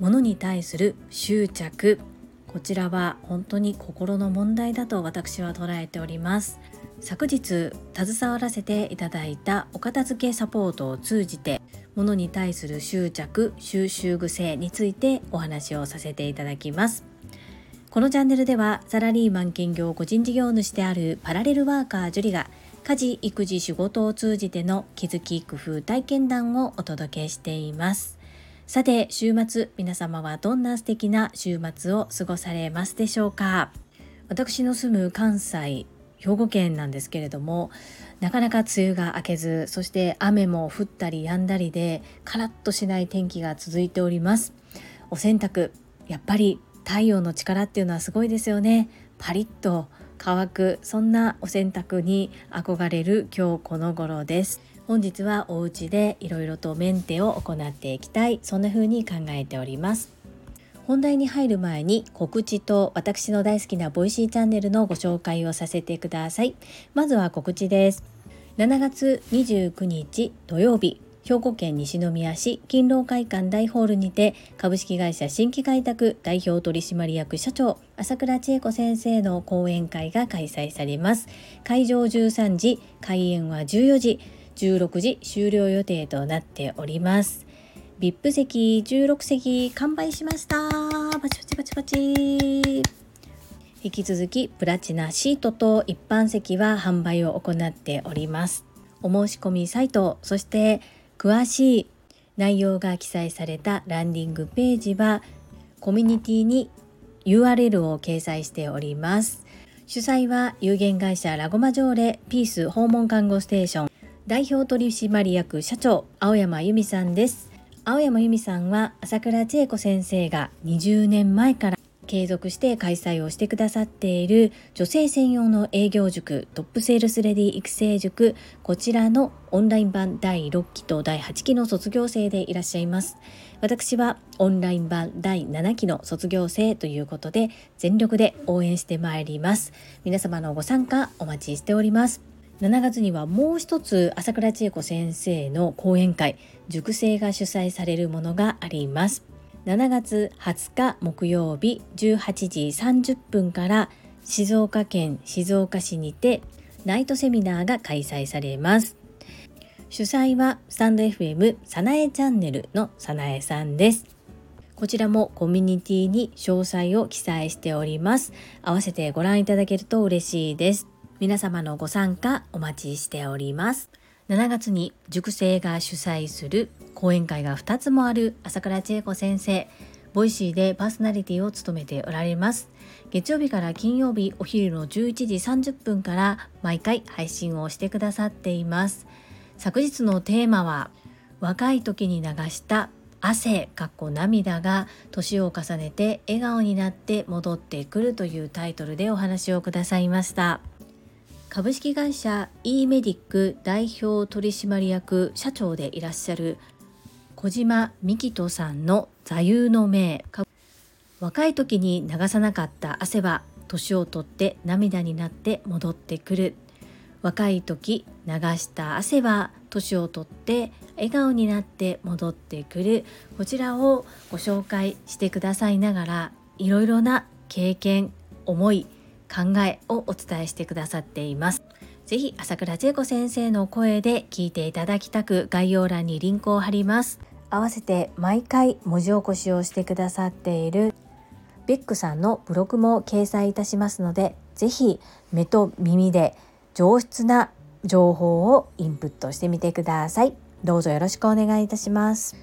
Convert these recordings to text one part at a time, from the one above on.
物に対する執着。こちらは本当に心の問題だと私は捉えております。昨日携わらせていただいたお片付けサポートを通じて物に対する執着収集癖についてお話をさせていただきます。このチャンネルではサラリーマン兼業個人事業主であるパラレルワーカージュリが家事育児仕事を通じての気づき工夫体験談をお届けしています。さて週末皆様はどんな素敵な週末を過ごされますでしょうか？私の住む関西兵庫県なんですけれどもなかなか梅雨が明けずそして雨も降ったり止んだりでカラッとしない天気が続いております。お洗濯やっぱり太陽の力っていうのはすごいですよね。パリッと乾くそんなお洗濯に憧れる今日この頃です。本日はお家でいろいろとメンテを行っていきたい。そんな風に考えております。本題に入る前に告知と私の大好きな Voicy チャンネルのご紹介をさせてください。まずは告知です。7月29日土曜日。兵庫県西宮市勤労会館大ホールにて株式会社新規開拓代表取締役社長朝倉千恵子先生の講演会が開催されます。会場13時開演は14時16時終了予定となっております。VIP 席16席完売しました。パチパチパチパチ。引き続きプラチナシートと一般席は販売を行っております。お申し込みサイトそして詳しい内容が記載されたランディングページはコミュニティに URL を掲載しております。主催は有限会社ラゴマ条例ピース訪問看護ステーション。代表取締役社長青山由美さんです。青山由美さんは朝倉千恵子先生が20年前から継続して開催をしてくださっている女性専用の営業塾トップセールスレディ育成塾こちらのオンライン版第6期と第8期の卒業生でいらっしゃいます。私はオンライン版第7期の卒業生ということで全力で応援してまいります。皆様のご参加お待ちしております。7月にはもう一つ朝倉千恵子先生の講演会塾生が主催されるものがあります。7月20日木曜日18時30分から静岡県静岡市にてナイトセミナーが開催されます。主催はスタンド FM さなえチャンネルのさなえさんです。こちらもコミュニティに詳細を記載しております。合わせてご覧いただけると嬉しいです。皆様のご参加お待ちしております。7月に塾生が主催する講演会が2つもある朝倉千恵子先生 Voicy でパーソナリティを務めておられます。月曜日から金曜日お昼の11時30分から毎回配信をしてくださっています。昨日のテーマは若い時に流した汗かっこ涙が年を重ねて笑顔になって戻ってくるというタイトルでお話をくださいました。株式会社 e メディック代表取締役社長でいらっしゃる小島美希人さんの座右の銘。若い時に流さなかった汗は年を取って涙になって戻ってくる。若い時流した汗は年を取って笑顔になって戻ってくる。こちらをご紹介してくださいながらいろいろな経験思い考えをお伝えしてくださっています。ぜひ朝倉千恵子先生の声で聞いていただきたく概要欄にリンクを貼ります。合わせて毎回文字起こしをしてくださっているベックさんのブログも掲載いたしますので、ぜひ目と耳で上質な情報をインプットしてみてください。どうぞよろしくお願いいたします。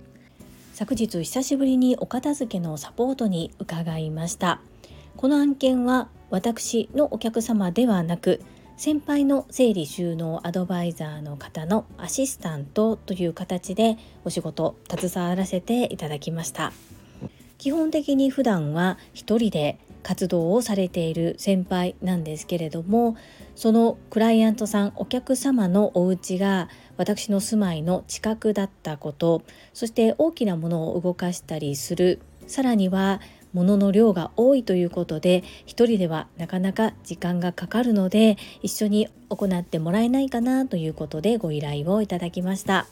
昨日久しぶりにお片付けのサポートに伺いました。この案件は私のお客様ではなく先輩の整理収納アドバイザーの方のアシスタントという形でお仕事携わらせていただきました。基本的に普段は一人で活動をされている先輩なんですけれどもそのクライアントさんお客様のお家が私の住まいの近くだったことそして大きなものを動かしたりする。さらには物の量が多いということで一人ではなかなか時間がかかるので一緒に行ってもらえないかなということでご依頼をいただきました。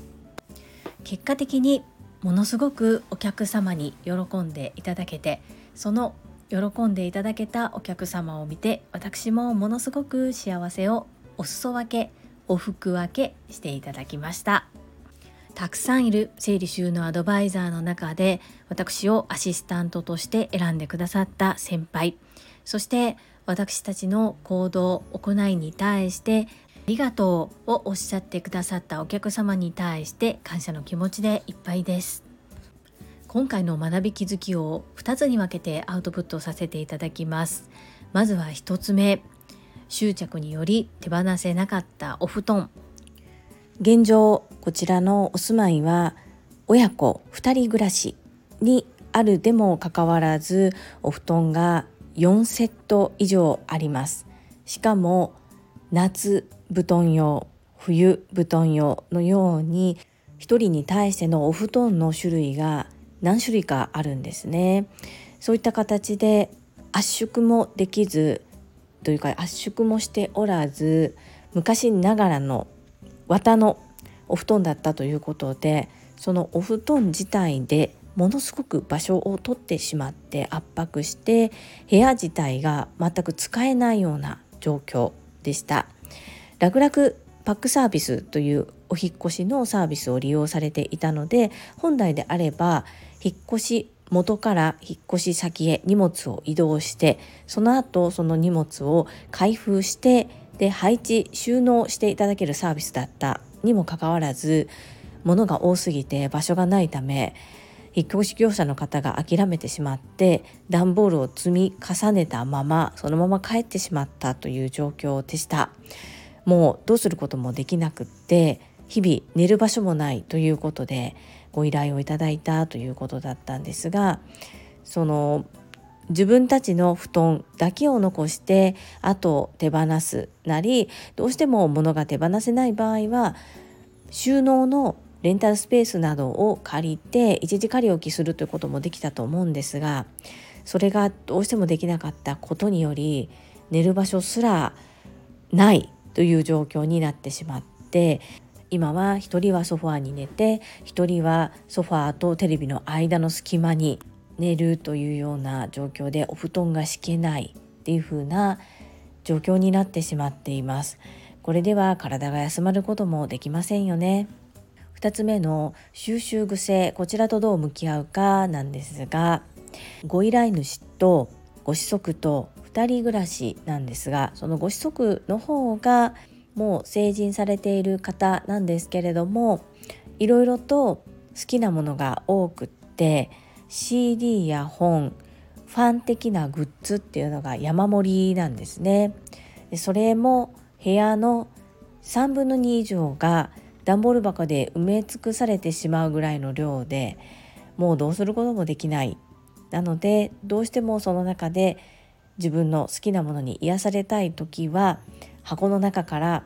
結果的にものすごくお客様に喜んでいただけてその喜んでいただけたお客様を見て私もものすごく幸せをお裾分けお服分けしていただきました。たくさんいる整理収納アドバイザーの中で私をアシスタントとして選んでくださった先輩。そして私たちの行動行いに対してありがとうをおっしゃってくださったお客様に対して感謝の気持ちでいっぱいです。今回の学び気づきを2つに分けてアウトプットさせていただきます。まずは1つ目。執着により手放せなかったお布団。現状こちらのお住まいは親子2人暮らしにあるでもかかわらずお布団が4セット以上あります。しかも夏布団用冬布団用のように1人に対してのお布団の種類が何種類かあるんですね。そういった形で圧縮もできずというか圧縮もしておらず昔ながらの綿のお布団だったということでそのお布団自体でものすごく場所を取ってしまって圧迫して部屋自体が全く使えないような状況でした。楽々パックサービスというお引越しのサービスを利用されていたので本来であれば引っ越し元から引っ越し先へ荷物を移動してその後その荷物を開封してで配置収納していただけるサービスだったにもかかわらず物が多すぎて場所がないため引っ越し業者の方が諦めてしまって段ボールを積み重ねたままそのまま帰ってしまったという状況でした。もうどうすることもできなくって日々寝る場所もないということでご依頼をいただいたということだったんですがその自分たちの布団だけを残してあと手放すなりどうしても物が手放せない場合は収納のレンタルスペースなどを借りて一時仮置きするということもできたと思うんですがそれがどうしてもできなかったことにより寝る場所すらないという状況になってしまって今は1人はソファーに寝て1人はソファーとテレビの間の隙間に寝るというような状況でお布団が敷けないっていう風な状況になってしまっています。これでは体が休まることもできませんよね。2つ目の収集癖こちらとどう向き合うかなんですがご依頼主とご子息と2人暮らしなんですがそのご子息の方がもう成人されている方なんですけれどもいろいろと好きなものが多くって CD や本ファン的なグッズっていうのが山盛りなんですね。でそれも部屋の3分の2以上が段ボール箱で埋め尽くされてしまうぐらいの量でもうどうすることもできないなのでどうしてもその中で自分の好きなものに癒されたい時は箱の中から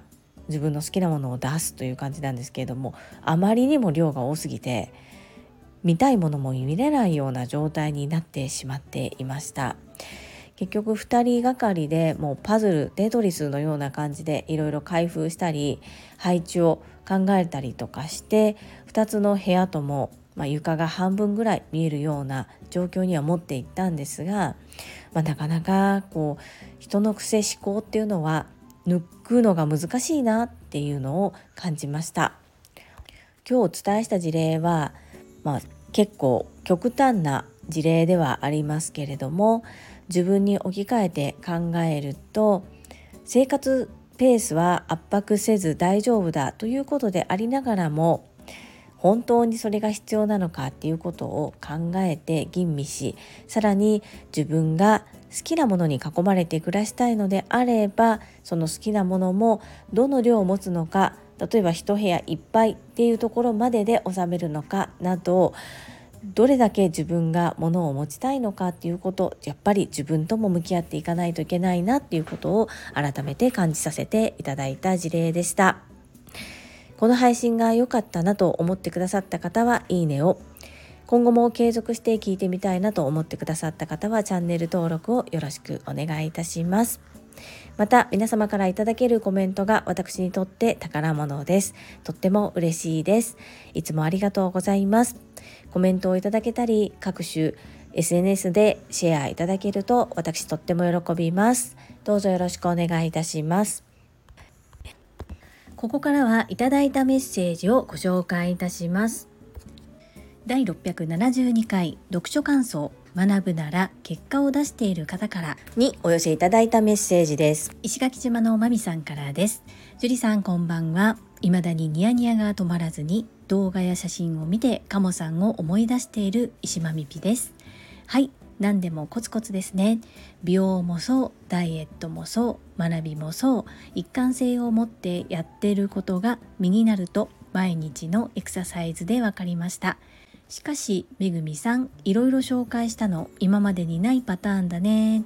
自分の好きなものを出すという感じなんですけれどもあまりにも量が多すぎて見たいものも見れないような状態になってしまっていました。結局2人がかりでもうパズルテトリスのような感じでいろいろ開封したり配置を考えたりとかして2つの部屋とも、まあ、床が半分ぐらい見えるような状況には持っていったんですが、まあ、なかなかこう人の癖思考っていうのは抜くのが難しいなっていうのを感じました。今日お伝えした事例は、まあ、結構極端な事例ではありますけれども自分に置き換えて考えると生活ペースは圧迫せず大丈夫だということでありながらも本当にそれが必要なのかっていうことを考えて吟味しさらに自分が好きなものに囲まれて暮らしたいのであればその好きなものもどの量を持つのか例えば一部屋いっぱいっていうところまでで収めるのかなどどれだけ自分が物を持ちたいのかっていうことやっぱり自分とも向き合っていかないといけないなっていうことを改めて感じさせていただいた事例でした。この配信が良かったなと思ってくださった方はいいねを今後も継続して聞いてみたいなと思ってくださった方はチャンネル登録をよろしくお願いいたしますまた皆様からいただけるコメントが私にとって宝物です。とっても嬉しいです。いつもありがとうございます。コメントをいただけたり各種 SNS でシェアいただけると私とっても喜びます。どうぞよろしくお願いいたします。ここからはいただいたメッセージをご紹介いたします。第672回読書感想。学ぶなら結果を出している方からにお寄せいただいたメッセージです。石垣島のまみさんからです。樹里さんこんばんは。未だにニヤニヤが止まらずに動画や写真を見てカモさんを思い出している石まみぴです。はい。何でもコツコツですね。美容もそうダイエットもそう学びもそう一貫性を持ってやってることが身になると毎日のエクササイズで分かりました。しかしめぐみさんいろいろ紹介したの。今までにないパターンだね。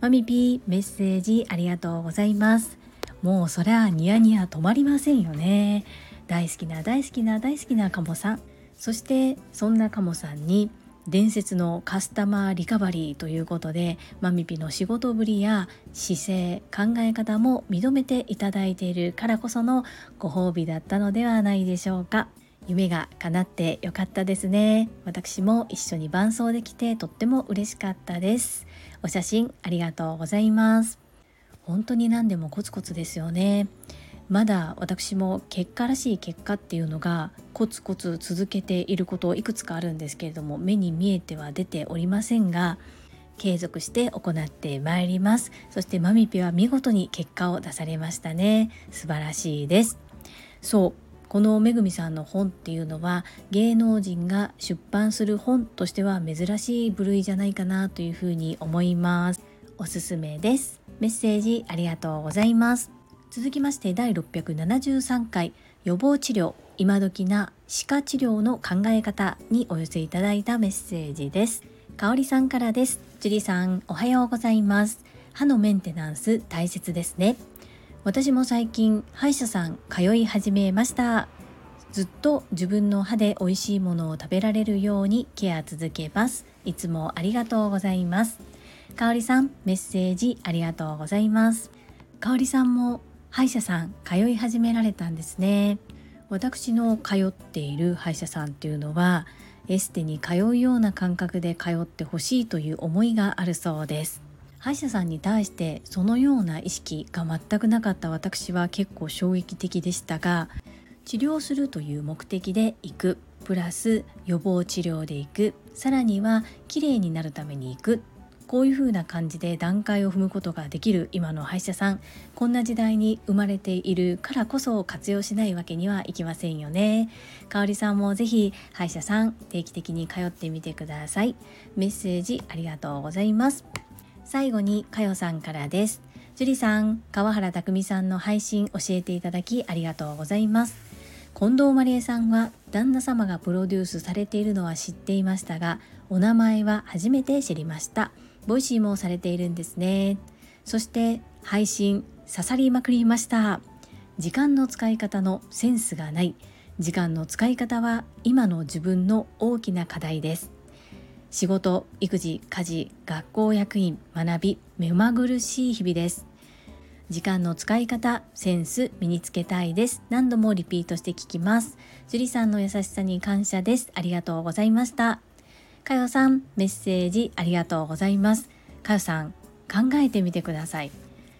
マミピーメッセージありがとうございます。もうそりゃニヤニヤ止まりませんよね。大好きな大好きな大好きなカモさん。そしてそんなカモさんに伝説のカスタマーリカバリーということでマミピの仕事ぶりや姿勢考え方も認めていただいているからこそのご褒美だったのではないでしょうか。夢が叶ってよかったですね。私も一緒に伴奏できてとっても嬉しかったです。お写真ありがとうございます。本当に何でもコツコツですよね。まだ私も結果らしい結果っていうのがコツコツ続けていることいくつかあるんですけれども目に見えては出ておりませんが継続して行ってまいります。そしてマミピは見事に結果を出されましたね。素晴らしいです。そうこのめぐみさんの本っていうのは芸能人が出版する本としては珍しい部類じゃないかなというふうに思います。おすすめです。メッセージありがとうございます。続きまして第673回予防治療今時な歯科治療の考え方にお寄せいただいたメッセージです。かおりさんからです。樹里さんおはようございます。歯のメンテナンス大切ですね。私も最近歯医者さん通い始めました。ずっと自分の歯で美味しいものを食べられるようにケア続けます。いつもありがとうございます。かおりさんメッセージありがとうございます。かおりさんも歯医者さん通い始められたんですね。私の通っている歯医者さんっていうのはエステに通うような感覚で通ってほしいという思いがあるそうです。歯医者さんに対してそのような意識が全くなかった私は結構衝撃的でしたが治療するという目的で行くプラス予防治療で行くさらにはきれいになるために行くこういう風な感じで段階を踏むことができる今の歯医者さんこんな時代に生まれているからこそ活用しないわけにはいきませんよね。かおりさんもぜひ歯医者さん定期的に通ってみてください。メッセージありがとうございます。最後にかよさんからです。樹里さん川原卓巳さんの配信教えていただきありがとうございます。近藤麻理恵さんは旦那様がプロデュースされているのは知っていましたがお名前は初めて知りました。 Voicy もされているんですね。そして配信刺さりまくりました。時間の使い方のセンスがない。時間の使い方は今の自分の大きな課題です。仕事育児家事学校役員学び目まぐるしい日々です。時間の使い方センス身につけたいです。何度もリピートして聞きます。樹里さんの優しさに感謝です。ありがとうございました。かよさんメッセージありがとうございます。かよさん考えてみてください。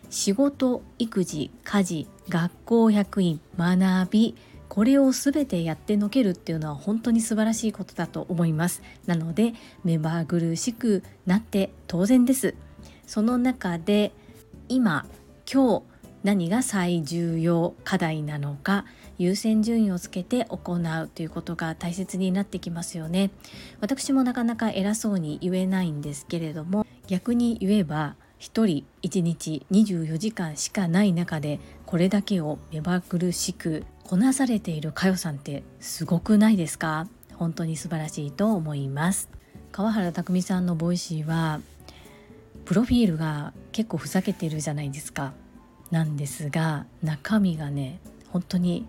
仕事育児家事学校役員学びこれを全てやってのけるっていうのは本当に素晴らしいことだと思います。なので目まぐるしくなって当然です。その中で今今日何が最重要課題なのか優先順位をつけて行うということが大切になってきますよね。私もなかなか偉そうに言えないんですけれども逆に言えば1人1日24時間しかない中でこれだけを目まぐるしくこなされている佳代さんってすごくないですか？本当に素晴らしいと思います。川原卓巳さんの Voicy はプロフィールが結構ふざけてるじゃないですか。なんですが中身がね本当に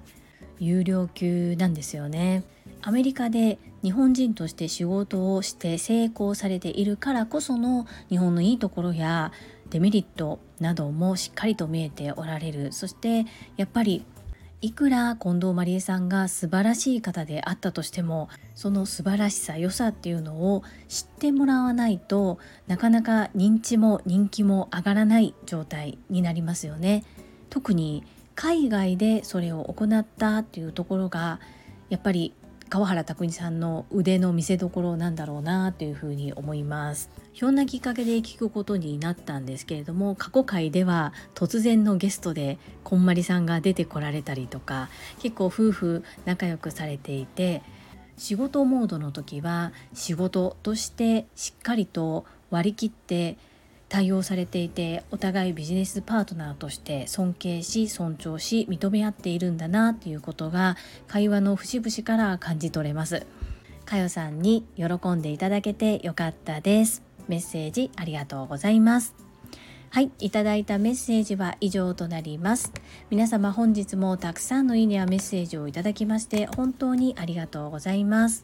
有料級なんですよね。アメリカで日本人として仕事をして成功されているからこその日本のいいところやデメリットなどもしっかりと見えておられる。そしてやっぱりいくら近藤麻理恵さんが素晴らしい方であったとしてもその素晴らしさ良さっていうのを知ってもらわないとなかなか認知も人気も上がらない状態になりますよね。特に海外でそれを行ったっていうところがやっぱり川原拓海さんの腕の見せ所なんだろうなというふうに思います。ひょんなきっかけで聞くことになったんですけれども過去回では突然のゲストでこんまりさんが出てこられたりとか結構夫婦仲良くされていて仕事モードの時は仕事としてしっかりと割り切って対応されていてお互いビジネスパートナーとして尊敬し尊重し認め合っているんだなっていうことが会話の節々から感じ取れますかよさんに喜んでいただけてよかったですメッセージありがとうございますはい、いただいたメッセージは以上となります。皆様本日もたくさんのいいねやメッセージをいただきまして本当にありがとうございます。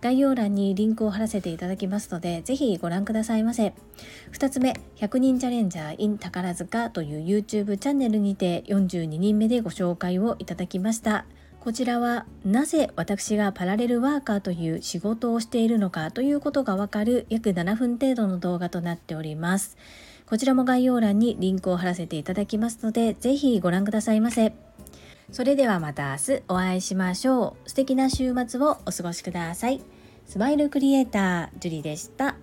概要欄にリンクを貼らせていただきますので、ぜひご覧くださいませ。2つ目、100人チャレンジャー in 宝塚という YouTube チャンネルにて42人目でご紹介をいただきました。こちらはなぜ私がパラレルワーカーという仕事をしているのかということがわかる約7分程度の動画となっております。こちらも概要欄にリンクを貼らせていただきますので、ぜひご覧くださいませ。それではまた明日お会いしましょう。素敵な週末をお過ごしください。スマイルクリエイター、ジュリでした。